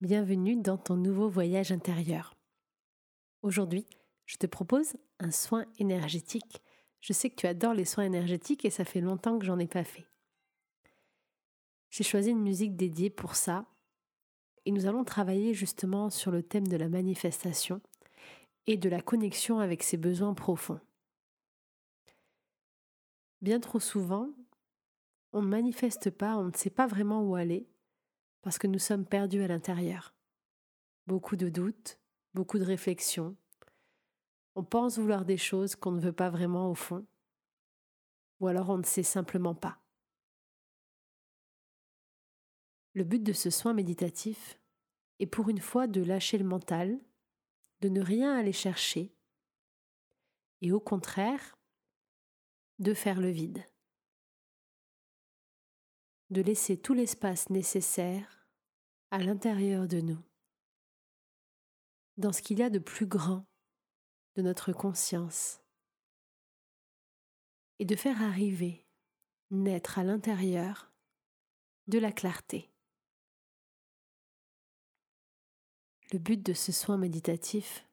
Bienvenue dans ton nouveau voyage intérieur. Aujourd'hui, je te propose un soin énergétique. Je sais que tu adores les soins énergétiques et ça fait longtemps que j'en ai pas fait. J'ai choisi une musique dédiée pour ça et nous allons travailler justement sur le thème de la manifestation et de la connexion avec ses besoins profonds. Bien trop souvent, on ne manifeste pas, on ne sait pas vraiment où aller parce que nous sommes perdus à l'intérieur. Beaucoup de doutes, beaucoup de réflexions. On pense vouloir des choses qu'on ne veut pas vraiment au fond, ou alors on ne sait simplement pas. Le but de ce soin méditatif est pour une fois de lâcher le mental, de ne rien aller chercher, et au contraire, de faire le vide de laisser tout l'espace nécessaire à l'intérieur de nous, dans ce qu'il y a de plus grand de notre conscience, et de faire arriver, naître à l'intérieur de la clarté. Le but de ce soin méditatif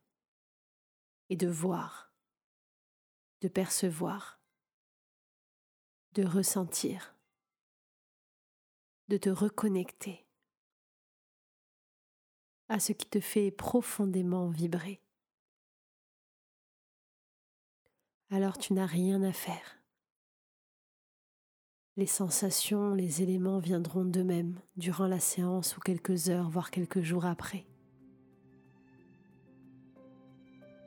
est de voir, de percevoir, de ressentir de te reconnecter à ce qui te fait profondément vibrer. Alors tu n'as rien à faire. Les sensations, les éléments viendront d'eux-mêmes durant la séance ou quelques heures, voire quelques jours après.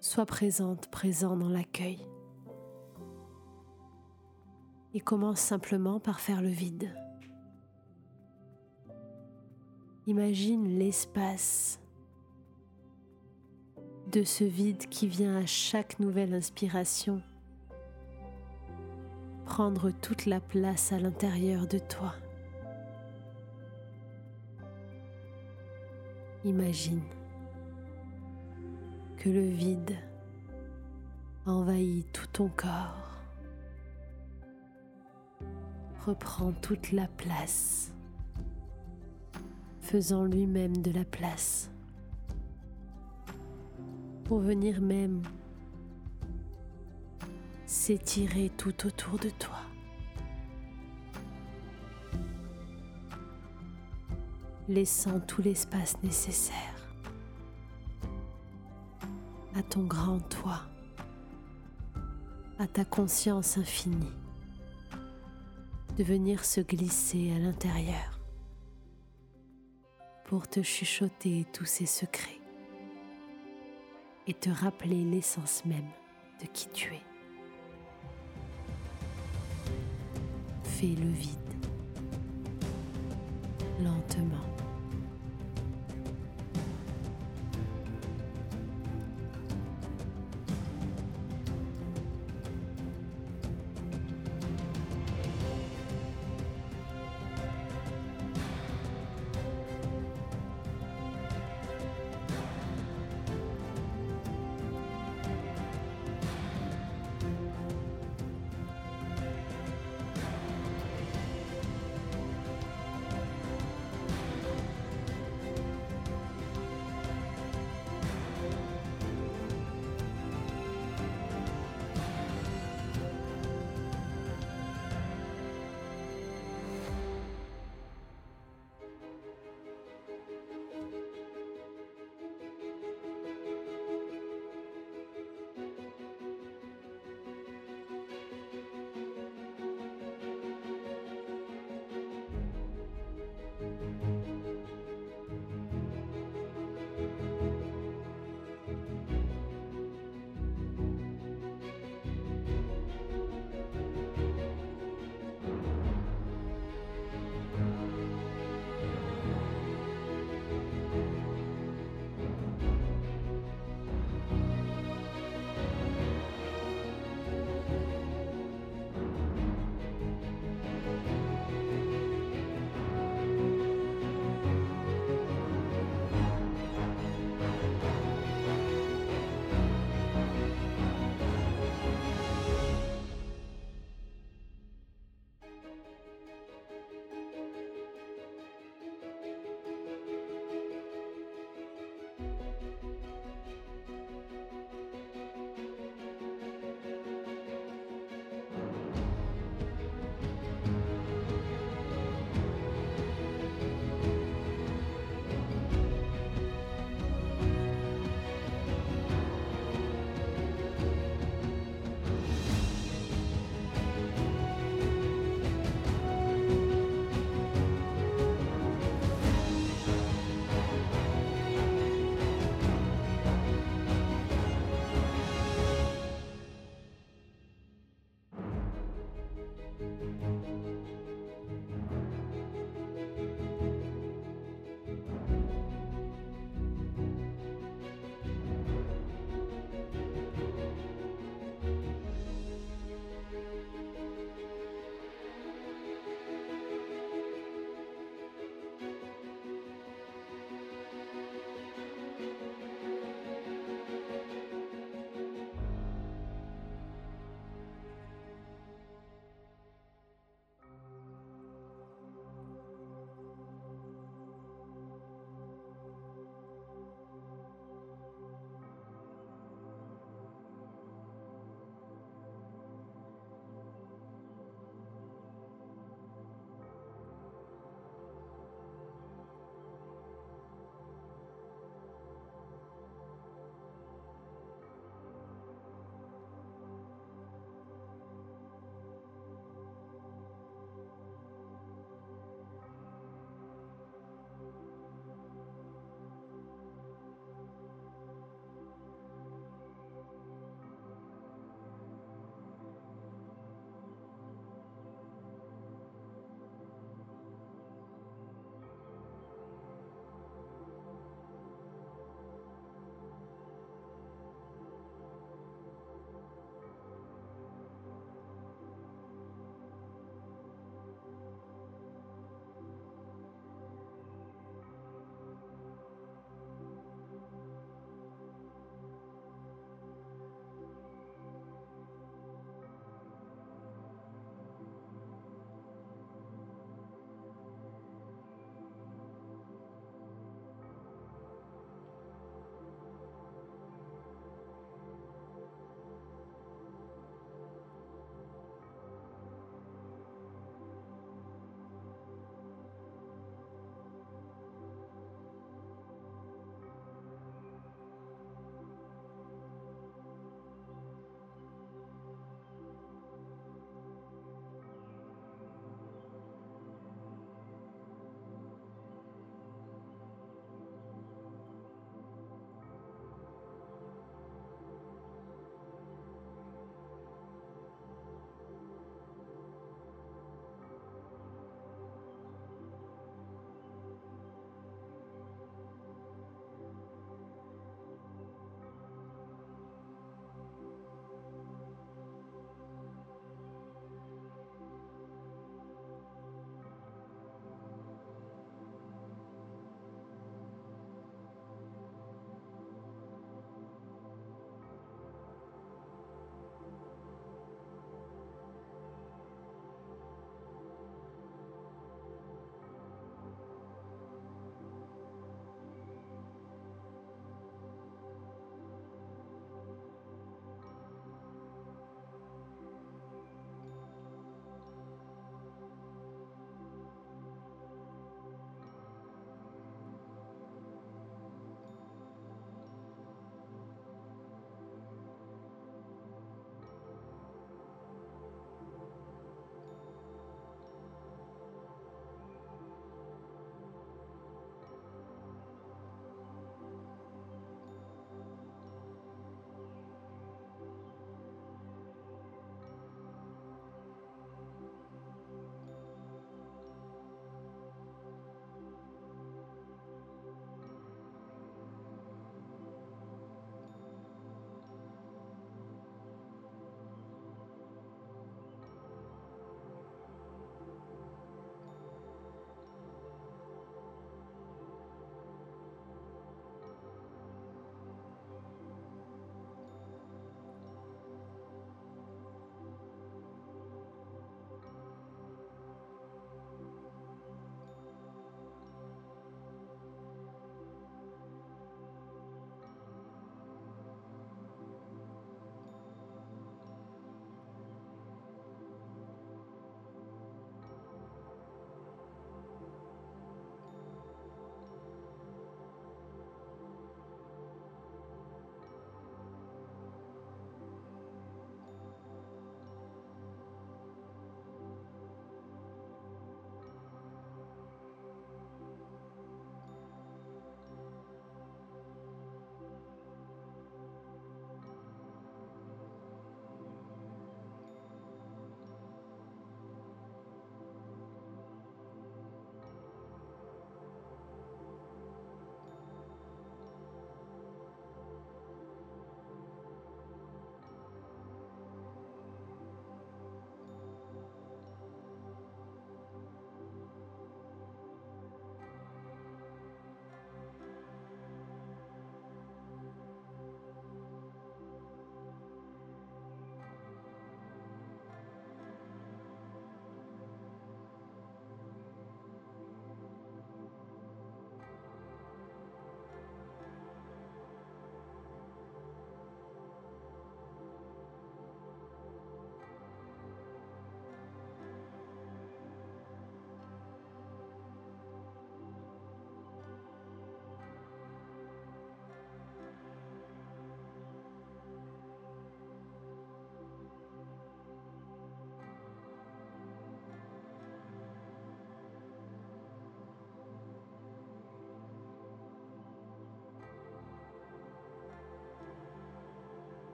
Sois présente, présent dans l'accueil. Et commence simplement par faire le vide. Imagine l'espace de ce vide qui vient à chaque nouvelle inspiration prendre toute la place à l'intérieur de toi. Imagine que le vide envahit tout ton corps, reprend toute la place faisant lui-même de la place pour venir même s'étirer tout autour de toi. laissant tout l'espace nécessaire à ton grand toi, à ta conscience infinie, de venir se glisser à l'intérieur pour te chuchoter tous ses secrets et te rappeler l'essence même de qui tu es. Fais le vide lentement.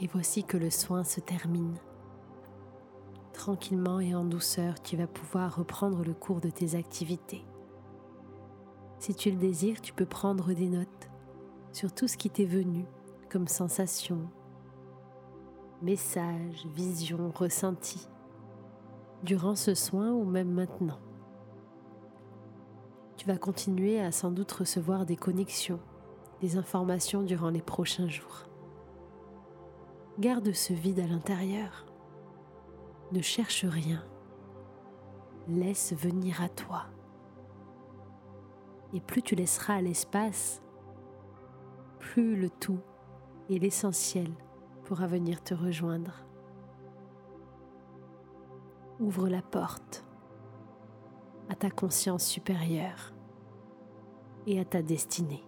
Et voici que le soin se termine. Tranquillement et en douceur, tu vas pouvoir reprendre le cours de tes activités. Si tu le désires, tu peux prendre des notes sur tout ce qui t'est venu comme sensation, message, vision, ressenti, durant ce soin ou même maintenant. Tu vas continuer à sans doute recevoir des connexions, des informations durant les prochains jours. Garde ce vide à l'intérieur. Ne cherche rien. Laisse venir à toi. Et plus tu laisseras l'espace, plus le tout et l'essentiel pourra venir te rejoindre. Ouvre la porte à ta conscience supérieure et à ta destinée.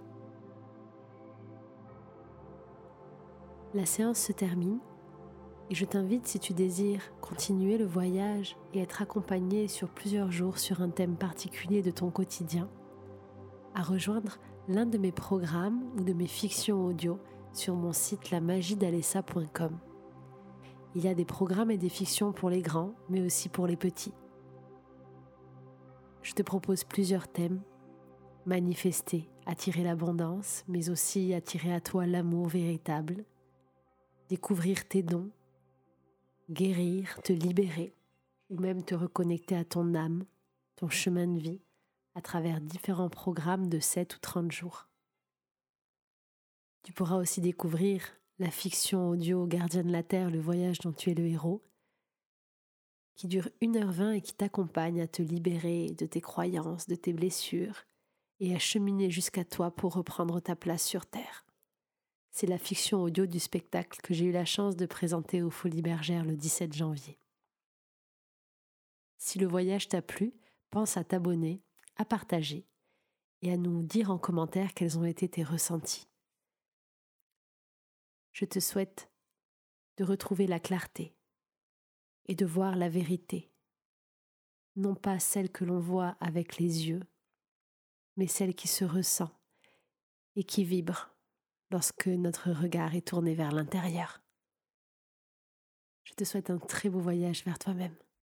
La séance se termine et je t'invite, si tu désires continuer le voyage et être accompagné sur plusieurs jours sur un thème particulier de ton quotidien, à rejoindre l'un de mes programmes ou de mes fictions audio sur mon site lamagidalessa.com. Il y a des programmes et des fictions pour les grands, mais aussi pour les petits. Je te propose plusieurs thèmes. Manifester, attirer l'abondance, mais aussi attirer à toi l'amour véritable. Découvrir tes dons, guérir, te libérer, ou même te reconnecter à ton âme, ton chemin de vie, à travers différents programmes de 7 ou 30 jours. Tu pourras aussi découvrir la fiction audio Gardien de la Terre, le voyage dont tu es le héros, qui dure 1h20 et qui t'accompagne à te libérer de tes croyances, de tes blessures et à cheminer jusqu'à toi pour reprendre ta place sur Terre. C'est la fiction audio du spectacle que j'ai eu la chance de présenter aux Folies Bergères le 17 janvier. Si le voyage t'a plu, pense à t'abonner, à partager et à nous dire en commentaire quels ont été tes ressentis. Je te souhaite de retrouver la clarté et de voir la vérité, non pas celle que l'on voit avec les yeux, mais celle qui se ressent et qui vibre lorsque notre regard est tourné vers l'intérieur. Je te souhaite un très beau voyage vers toi-même.